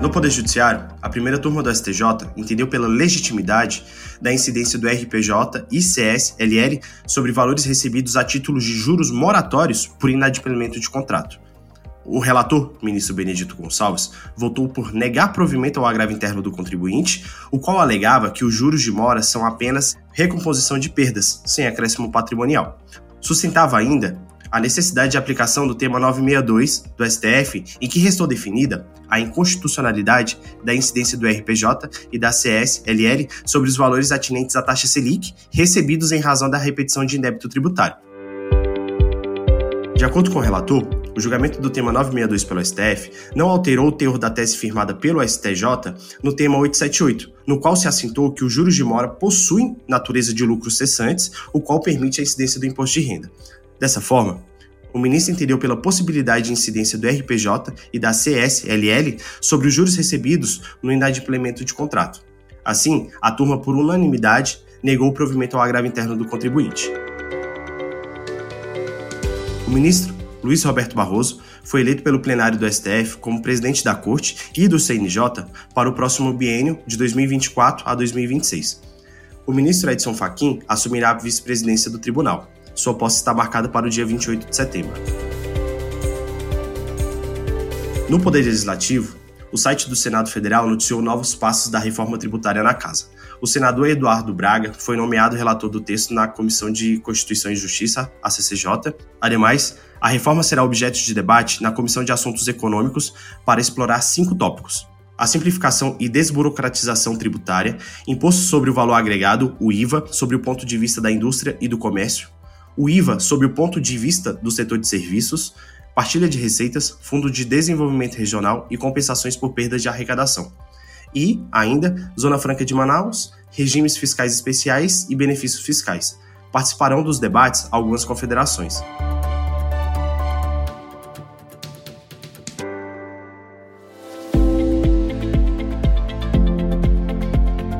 No Poder Judiciário, a primeira turma do STJ entendeu pela legitimidade da incidência do RPJ e CSLL sobre valores recebidos a títulos de juros moratórios por inadimplemento de contrato. O relator, ministro Benedito Gonçalves, votou por negar provimento ao agravo interno do contribuinte, o qual alegava que os juros de mora são apenas recomposição de perdas, sem acréscimo patrimonial. Sustentava ainda a necessidade de aplicação do tema 962 do STF, em que restou definida a inconstitucionalidade da incidência do RPJ e da CSLL sobre os valores atinentes à taxa Selic recebidos em razão da repetição de débito tributário. De acordo com o relator, o julgamento do tema 962 pelo STF não alterou o teor da tese firmada pelo STJ no tema 878, no qual se assentou que os juros de mora possuem natureza de lucros cessantes, o qual permite a incidência do imposto de renda. Dessa forma, o ministro entendeu pela possibilidade de incidência do RPJ e da CSLL sobre os juros recebidos no inadimplemento de contrato. Assim, a turma, por unanimidade, negou o provimento ao agravo interno do contribuinte. O ministro Luiz Roberto Barroso foi eleito pelo plenário do STF como presidente da Corte e do CNJ para o próximo biênio de 2024 a 2026. O ministro Edson Fachin assumirá a vice-presidência do tribunal. Sua posse está marcada para o dia 28 de setembro. No Poder Legislativo, o site do Senado Federal noticiou novos passos da reforma tributária na casa. O senador Eduardo Braga foi nomeado relator do texto na Comissão de Constituição e Justiça, a CCJ. Ademais, a reforma será objeto de debate na Comissão de Assuntos Econômicos para explorar cinco tópicos: a simplificação e desburocratização tributária, imposto sobre o valor agregado, o IVA, sobre o ponto de vista da indústria e do comércio, o IVA sob o ponto de vista do setor de serviços, partilha de receitas, fundo de desenvolvimento regional e compensações por perdas de arrecadação. E, ainda, Zona Franca de Manaus, regimes fiscais especiais e benefícios fiscais. Participarão dos debates algumas confederações.